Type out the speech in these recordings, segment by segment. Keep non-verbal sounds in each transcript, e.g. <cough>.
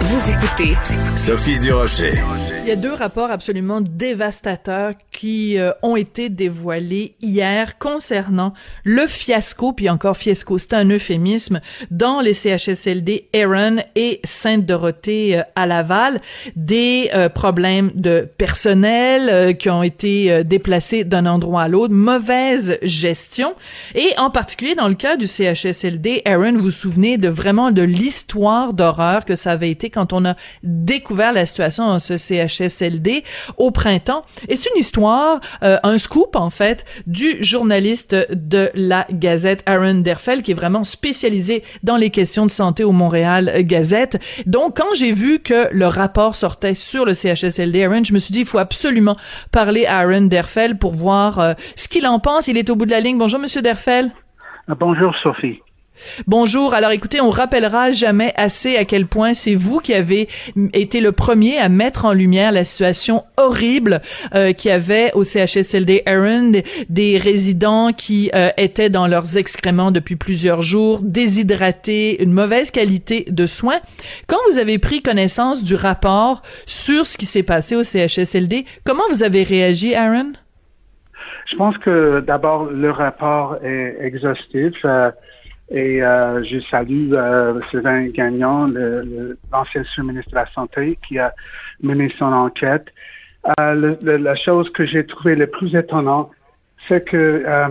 Vous écoutez Sophie Durocher. Il y a deux rapports absolument dévastateurs qui euh, ont été dévoilés hier concernant le fiasco, puis encore fiasco, c'est un euphémisme, dans les CHSLD Aaron et Sainte-Dorothée euh, à Laval, des euh, problèmes de personnel qui ont été déplacés d'un endroit à l'autre, mauvaise gestion, et en particulier dans le cas du CHSLD Aaron, vous vous souvenez de vraiment de l'histoire d'horreur que ça avait été quand on a découvert la situation dans ce CHSLD au printemps. Et c'est une histoire, euh, un scoop en fait, du journaliste de la Gazette Aaron Derfel, qui est vraiment spécialisé dans les questions de santé au Montréal Gazette. Donc, quand j'ai vu que le rapport sortait sur le CHSLD Aaron, je me suis dit, il faut absolument parler à Aaron Derfel pour voir euh, ce qu'il en pense. Il est au bout de la ligne. Bonjour, Monsieur Derfel. Bonjour, Sophie. Bonjour. Alors écoutez, on rappellera jamais assez à quel point c'est vous qui avez été le premier à mettre en lumière la situation horrible euh, qu'il y avait au CHSLD Aaron, des, résidents qui euh, étaient dans leurs excréments depuis plusieurs jours, déshydratés, une mauvaise qualité de soins. Quand vous avez pris connaissance du rapport sur ce qui s'est passé au CHSLD, comment vous avez réagi, Aaron? Je pense que d'abord le rapport est exhaustif. Euh, et euh, je salue euh, Sylvain Gagnon, l'ancien sous-ministre de la Santé, qui a mené son enquête. Euh, la chose que j'ai trouvé le plus étonnant, c'est que euh,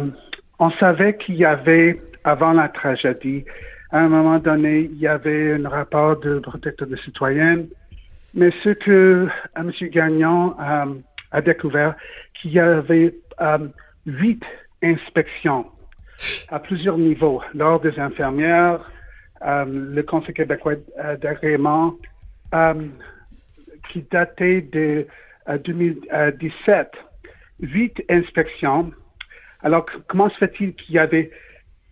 on savait qu'il y avait, avant la tragédie, à un moment donné, il y avait un rapport de protecteur de citoyennes, mais ce que M. Gagnon a découvert, qu'il y avait huit inspections à plusieurs niveaux. L'Ordre des infirmières, euh, le Conseil québécois d'agrément, euh, qui datait de 2017. Euh, Huit inspections. Alors, comment se fait-il qu'il y avait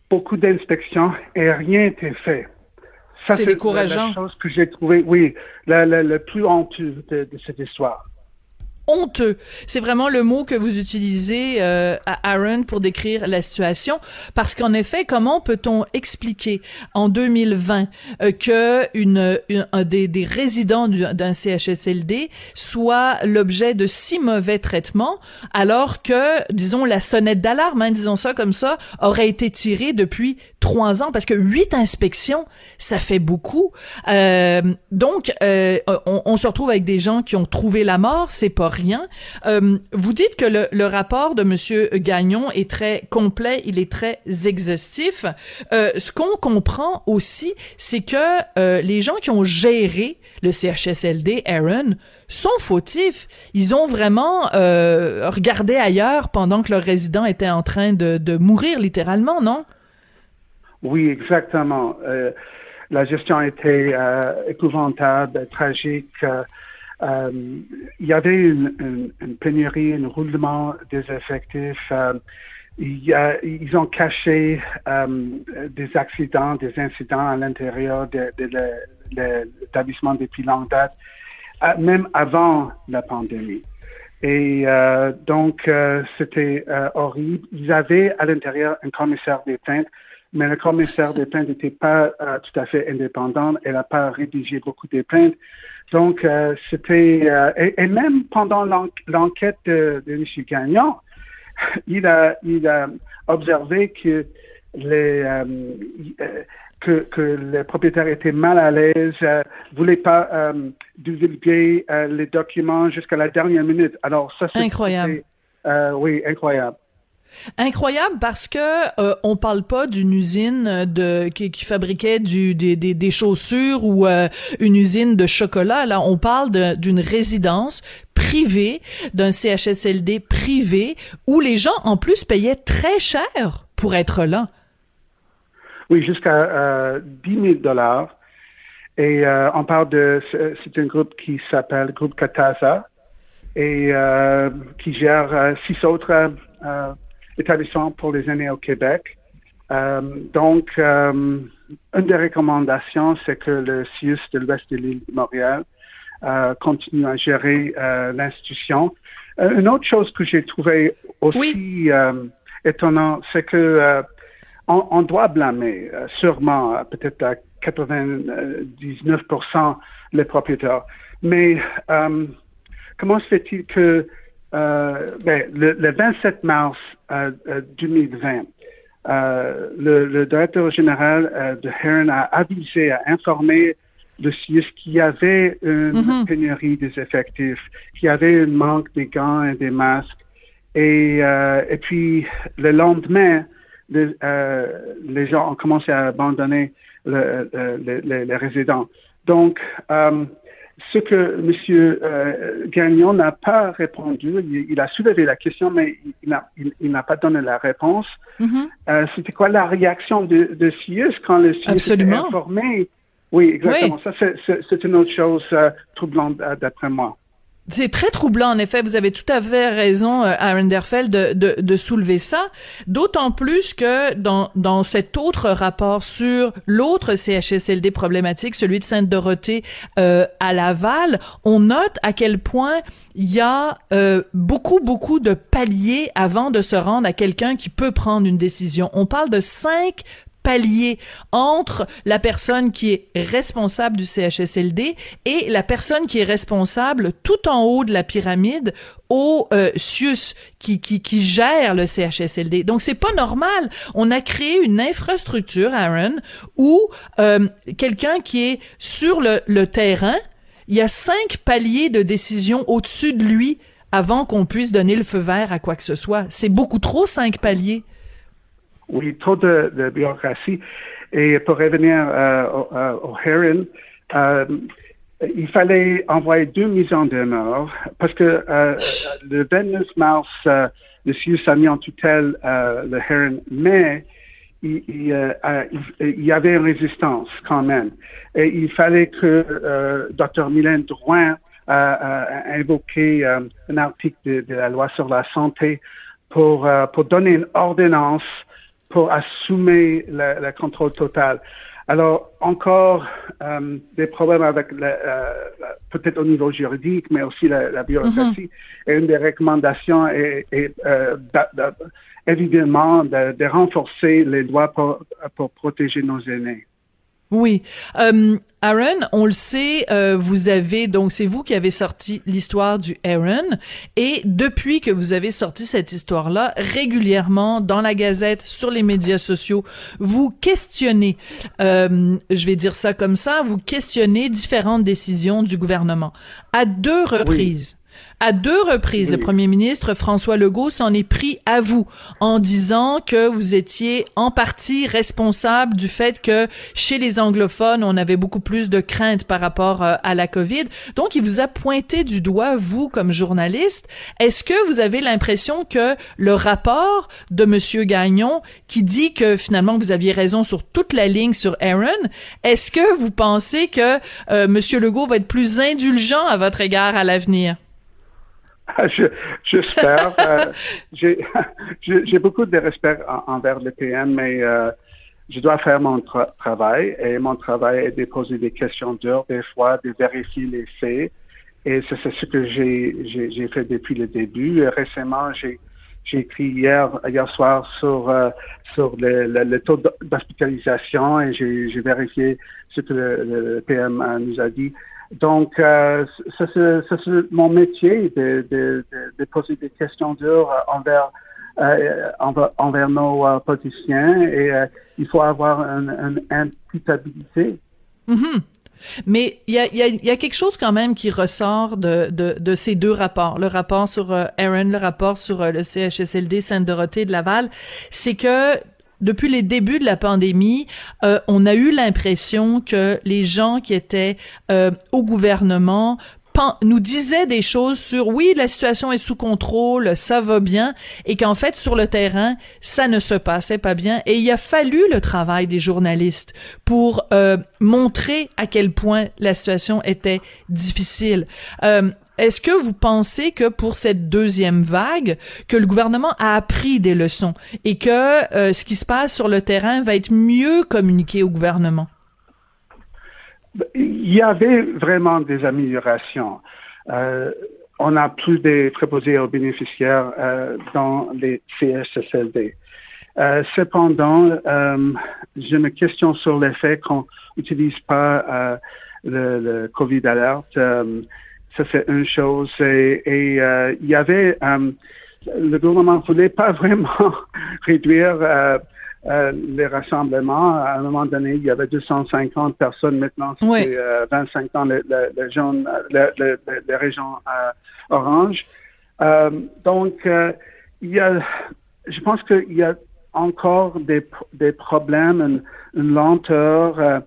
beaucoup d'inspections et rien n'était fait? c'est décourageant. la chose que j'ai trouvé, oui, le plus honteux de cette histoire honteux. C'est vraiment le mot que vous utilisez euh, à Aaron pour décrire la situation, parce qu'en effet, comment peut-on expliquer en 2020 euh, que une, un des, des résidents d'un CHSLD soit l'objet de si mauvais traitements, alors que, disons, la sonnette d'alarme, hein, disons ça comme ça, aurait été tirée depuis trois ans, parce que huit inspections, ça fait beaucoup. Euh, donc, euh, on, on se retrouve avec des gens qui ont trouvé la mort, c'est pas rien. Euh, vous dites que le, rapport de Monsieur Gagnon est très complet, il est très exhaustif. Euh, ce qu'on comprend aussi, c'est que euh, les gens qui ont géré le CHSLD, Aaron, sont fautifs. Ils ont vraiment regardé ailleurs pendant que leur résident était en train de, de mourir littéralement, non? Oui, exactement. la gestion était épouvantable, tragique. Euh, il y avait une, pénurie, un roulement des effectifs. Euh, ils ont caché euh, des accidents, des incidents à l'intérieur de, l'établissement depuis longue date, même avant la pandémie. Et donc, c'était horrible. Ils avaient à l'intérieur un commissaire des plaintes, mais le commissaire des plaintes n'était pas tout à fait indépendant. Elle n'a pas rédigé beaucoup de plaintes. Donc, euh, c'était... Euh, et, même pendant l'enquête de, de M. Gagnon, <laughs> il a, il a observé que les, euh, que, que le propriétaire était mal à l'aise, ne voulait pas divulguer les documents jusqu'à la dernière minute. Alors, ça, c'est... Incroyable. oui, incroyable. Incroyable parce que euh, on parle pas d'une usine de qui, fabriquait du, des, chaussures ou euh, une usine de chocolat. Là, on parle d'une résidence privée, d'un CHSLD privé où les gens en plus payaient très cher pour être là. Oui, jusqu'à 10 000 dollars. Et on parle de, c'est un groupe qui s'appelle Groupe Katasa et qui gère six autres établissements pour les aînés au Québec. donc, une des recommandations, c'est que le CIUS de l'Ouest de l'île de Montréal euh, continue à gérer euh, l'institution. Euh, une autre chose que j'ai trouvé aussi étonnant, c'est que on, doit blâmer sûrement peut-être à 99% les propriétaires. Mais comment se fait-il que ben, le, 27 mars 2020, le, le, directeur général de Heron a avisé, a informé le CIUS qu'il y avait une mhm. pénurie des effectifs, qu'il y avait un manque des gants et des masques. Et, euh, et puis, le lendemain, euh, les gens ont commencé à abandonner le, les résidents. Donc, euh, ce que M. Euh, Gagnon n'a pas répondu, il, a soulevé la question, mais il n'a pas donné la réponse. Mhm. Euh, c'était quoi la réaction de, de CIUS quand le CIUS était informé? Oui, exactement. Ça, c'est une autre chose euh, troublante euh, d'après moi. C'est très troublant, en effet. Vous avez tout à fait raison, euh, Aaron Derfeld, de, de, de soulever ça. D'autant plus que dans, dans cet autre rapport sur l'autre CHSLD problématique, celui de Sainte-Dorothée euh, à Laval, on note à quel point il y a euh, beaucoup, beaucoup de paliers avant de se rendre à quelqu'un qui peut prendre une décision. On parle de cinq palier entre la personne qui est responsable du CHSLD et la personne qui est responsable tout en haut de la pyramide au euh, CIUS qui, qui, qui gère le CHSLD. Donc c'est pas normal. On a créé une infrastructure, Aaron, où euh, quelqu'un qui est sur le, le terrain, il y a cinq paliers de décision au-dessus de lui avant qu'on puisse donner le feu vert à quoi que ce soit. C'est beaucoup trop cinq paliers. Oui, trop de, bureaucratie. Et pour revenir euh, au, euh, au euh, il fallait envoyer deux mises en demeure parce que le 29 mars, euh, le CIUS a mis en tutelle le Heron, mais il, y avait une résistance quand même. Et il fallait que Dr. Mylène Drouin a invoqué un article de, la loi sur la santé pour donner une ordonnance pour assumer le, contrôle total. Alors, encore euh, des problèmes avec euh, peut-être au niveau juridique, mais aussi la, la bureaucratie. Mm-hmm. Et une des recommandations est, euh, évidemment de, renforcer les lois pour protéger nos aînés. Oui. Euh, Aaron, on le sait, euh, vous avez donc c'est vous qui avez sorti l'histoire du Aaron et depuis que vous avez sorti cette histoire-là, régulièrement dans la Gazette, sur les médias sociaux, vous questionnez, euh, je vais dire ça comme ça, vous questionnez différentes décisions du gouvernement à deux reprises. À deux reprises, le premier ministre François Legault s'en est pris à vous en disant que vous étiez en partie responsable du fait que chez les anglophones, on avait beaucoup plus de craintes par rapport euh, à la COVID. Donc, il vous a pointé du doigt, vous, comme journaliste. Est-ce que vous avez l'impression que le rapport de Monsieur Gagnon, qui dit que finalement vous aviez raison sur toute la ligne sur Aaron, est-ce que vous pensez que euh, Monsieur Legault va être plus indulgent à votre égard à l'avenir? <laughs> J'espère. euh, <laughs> <laughs> J'ai beaucoup de respect envers le PM, mais euh, je dois faire mon travail et mon travail est de poser des questions dures, des fois, de vérifier les faits. Et c'est ce que j'ai fait depuis le début. Récemment, j'ai écrit hier, hier soir sur, euh, sur le, le, taux d'hospitalisation et j'ai vérifié ce que le, le PM nous a dit. Donc, euh, c'est mon métier de, poser des questions dures envers, euh, envers, nos euh, politiciens et euh, il faut avoir une, imputabilité. Mm-hmm. Mais il y a, quelque chose quand même qui ressort de, de, de ces deux rapports, le rapport sur Aaron, le rapport sur le CHSLD Sainte-Dorothée de Laval, c'est que depuis les débuts de la pandémie, euh, on a eu l'impression que les gens qui étaient euh, au gouvernement nous disait des choses sur oui, la situation est sous contrôle, ça va bien, et qu'en fait, sur le terrain, ça ne se passait pas bien. Et il a fallu le travail des journalistes pour euh, montrer à quel point la situation était difficile. Euh, est-ce que vous pensez que pour cette deuxième vague, que le gouvernement a appris des leçons et que euh, ce qui se passe sur le terrain va être mieux communiqué au gouvernement? Il y avait vraiment des améliorations. Euh, on a plus de préposés aux bénéficiaires euh, dans les CHSLD. Cependant, je me questionne sur le fait qu'on n'utilise pas le, le, COVID alert. Ça, c'est une chose. Et, et il y avait, le gouvernement ne voulait pas <laughs> vraiment réduire euh, les rassemblements. À un moment donné, il y avait 250 personnes. Maintenant, c'est Oui. euh, 25 ans les, les, les, jaunes, les, les, les régions euh, oranges. Euh, donc, euh, il y a, je pense qu'il y a encore des, des problèmes, une, une lenteur, euh,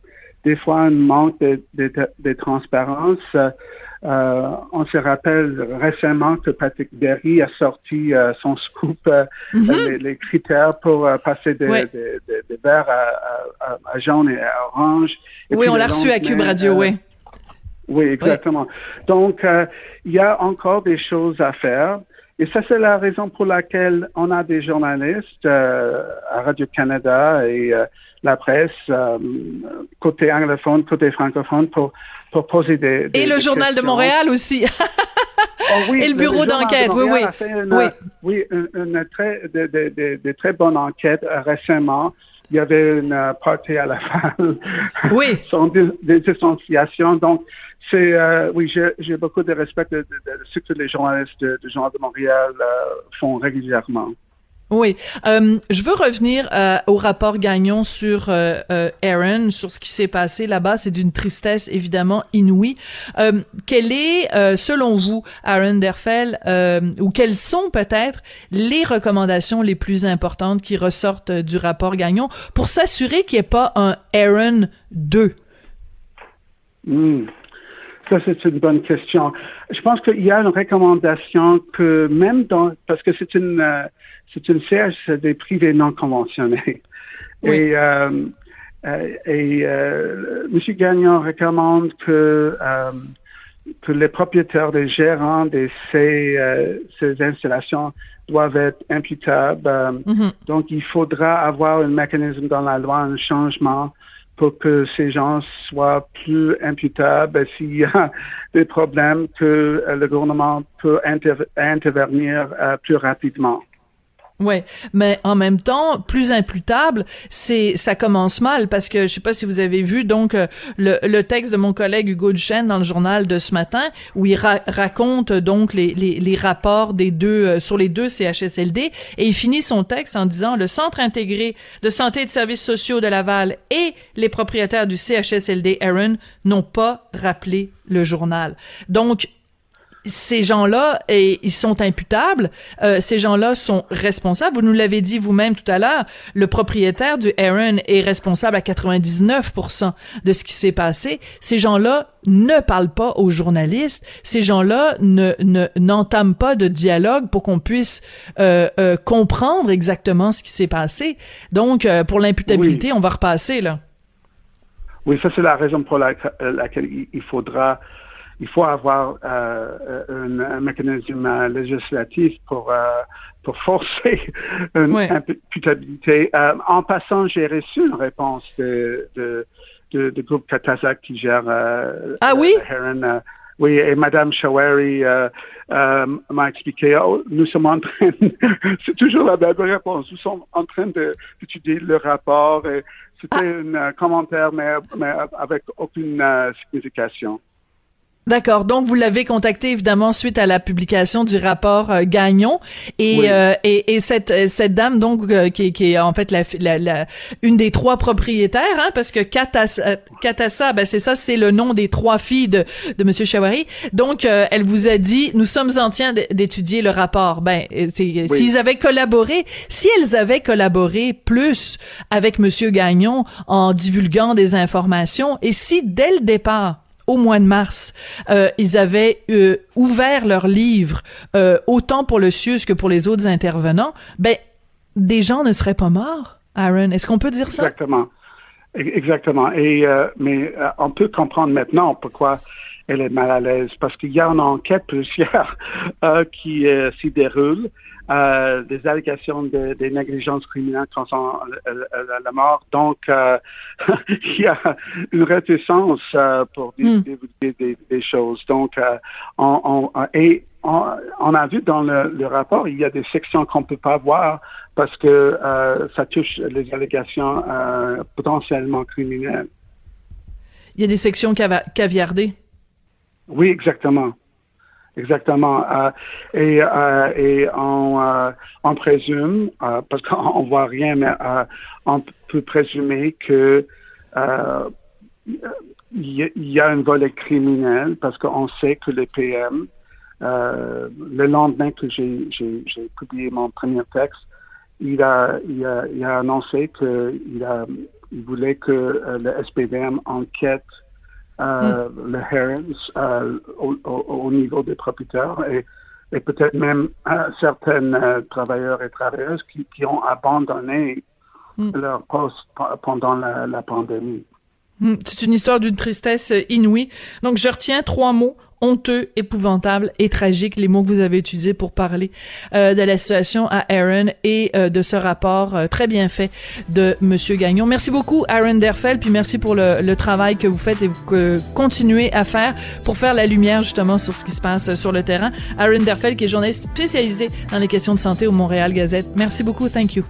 des fois un manque de, de, de, de transparence. Euh, on se rappelle récemment que Patrick Berry a sorti euh, son scoop, euh, Mhm. les, les critères pour euh, passer de, Ouais. de, de, de vert à, à, à jaune et à orange. Et oui, on l'a reçu à Cube Radio, euh, oui. oui, exactement. Donc, euh, il y a encore des choses à faire. Et ça, c'est la raison pour laquelle on a des journalistes euh, à Radio-Canada et euh, la presse, euh, côté anglophone, côté francophone, pour, pour poser des, des Et le des Journal de. Montréal aussi. <laughs> Oh oui, Et le bureau de d'enquête, oui, oui. a fait une, Oui. oui, une, une très, de, de, de, très bonne enquête euh, récemment. Il y avait une euh, partie à la <laughs> fin. Oui. Son dé- des distanciations. Donc, c'est, euh, oui, j'ai beaucoup de respect de, de, de ce que les journalistes de- du Journal de Montréal euh, font régulièrement. Oui, euh, je veux revenir au rapport Gagnon sur Aaron, sur ce qui s'est passé là-bas. C'est d'une tristesse évidemment inouïe. Quelle est, selon vous, Aaron Derfel, ou quelles sont peut-être les recommandations les plus importantes qui ressortent du rapport Gagnon pour s'assurer qu'il n'y ait pas un Aaron 2? Hmm. Ça, c'est une bonne question. Je pense qu'il y a une recommandation que même dans, parce que c'est une, euh, c'est une CHSLD privée non conventionnée. Oui. Et, euh, euh, et euh, M. Gagnon recommande que, euh, que les propriétaires, les gérants de ces, euh, ces installations doivent être imputables. Mhm. donc, il faudra avoir un mécanisme dans la loi, un changement pour que ces gens soient plus imputables s'il y a <laughs> des problèmes que le gouvernement peut inter- intervenir euh, plus rapidement. Ouais, mais en même temps, plus imputable, c'est ça commence mal parce que je sais pas si vous avez vu donc euh, le, le texte de mon collègue Hugo Duchesne dans le journal de ce matin où il ra- raconte donc les, les, rapports des deux euh, sur les deux CHSLD et il finit son texte en disant le centre intégré de santé et de services sociaux de Laval et les propriétaires du CHSLD Aaron n'ont pas rappelé le journal. Donc ces gens-là, et ils sont imputables. Euh, ces gens-là sont responsables. Vous nous l'avez dit vous-même tout à l'heure. Le propriétaire du Aaron est responsable à 99% de ce qui s'est passé. Ces gens-là ne parlent pas aux journalistes. Ces gens-là ne ne- n'entament pas de dialogue pour qu'on puisse euh, euh, comprendre exactement ce qui s'est passé. Donc, euh, pour l'imputabilité, on va repasser là. Oui, ça c'est la raison pour la- laquelle il faudra, il faut avoir euh, un, un mécanisme euh, législatif pour euh, pour forcer <laughs> une imputabilité. Euh, en passant, j'ai reçu une réponse de de, de, de groupe Katasak qui gère euh, Ah oui? Heron, euh, oui, et Madame Shawari euh, euh, m'a expliqué, oh, nous sommes en train, <laughs> c'est toujours la même réponse, nous sommes en train de- d'étudier le rapport et c'était un euh, commentaire, mais, mais avec aucune signification. D'accord. Donc, vous l'avez contacté évidemment suite à la publication du rapport euh, Gagnon et, Oui. euh, et et cette euh, cette dame donc euh, qui, est- qui est en fait la, la, la- une des trois propriétaires hein, parce que Katassa, Katassa, ben c'est ça c'est le nom des trois filles de de monsieur Chawari. Donc euh, elle vous a dit nous sommes en train d'étudier le rapport. Ben s'ils avaient collaboré, si elles avaient collaboré plus avec monsieur Gagnon en divulguant des informations et si dès le départ au mois de mars, euh, ils avaient euh, ouvert leurs livres euh, autant pour le CIUS que pour les autres intervenants, ben des gens ne seraient pas morts, Aaron. Est-ce qu'on peut dire ça? Exactement. Exactement. Et mais on peut comprendre maintenant pourquoi elle est mal à l'aise parce qu'il y a une enquête <laughs> policière qui s'y déroule euh, des allégations de, des négligences criminelles concernant la, mort. Donc, euh, <laughs> il y a une réticence euh, pour hmm. des, des, choses. Donc, on, on, et on, a vu dans le, le, rapport, il y a des sections qu'on peut pas voir parce que ça touche les allégations potentiellement criminelles. Il y a des sections caviardées. Oui, exactement. Exactement. Euh, et, euh, et on, euh, on présume, parce qu'on voit rien, mais on peut présumer que il y, a un volet criminel parce qu'on sait que le PM, le lendemain que j'ai publié mon premier texte, il a, il a, il a annoncé qu'il il voulait que le SPVM enquête euh, mm. le Herons euh, au, niveau des propriétaires et, et peut-être même euh, certains euh, travailleurs et travailleuses qui, qui ont abandonné mm. leur poste pendant la, la pandémie. Mm. C'est une histoire d'une tristesse inouïe. Donc, je retiens trois mots honteux, épouvantable et tragique, les mots que vous avez utilisés pour parler euh, de la situation à Aaron et euh, de ce rapport euh, très bien fait de Monsieur Gagnon. Merci beaucoup, Aaron Derfel, puis merci pour le, le travail que vous faites et que continuez à faire pour faire la lumière justement sur ce qui se passe sur le terrain. Aaron Derfel, qui est journaliste spécialisé dans les questions de santé au Montréal Gazette. Merci beaucoup. Thank you.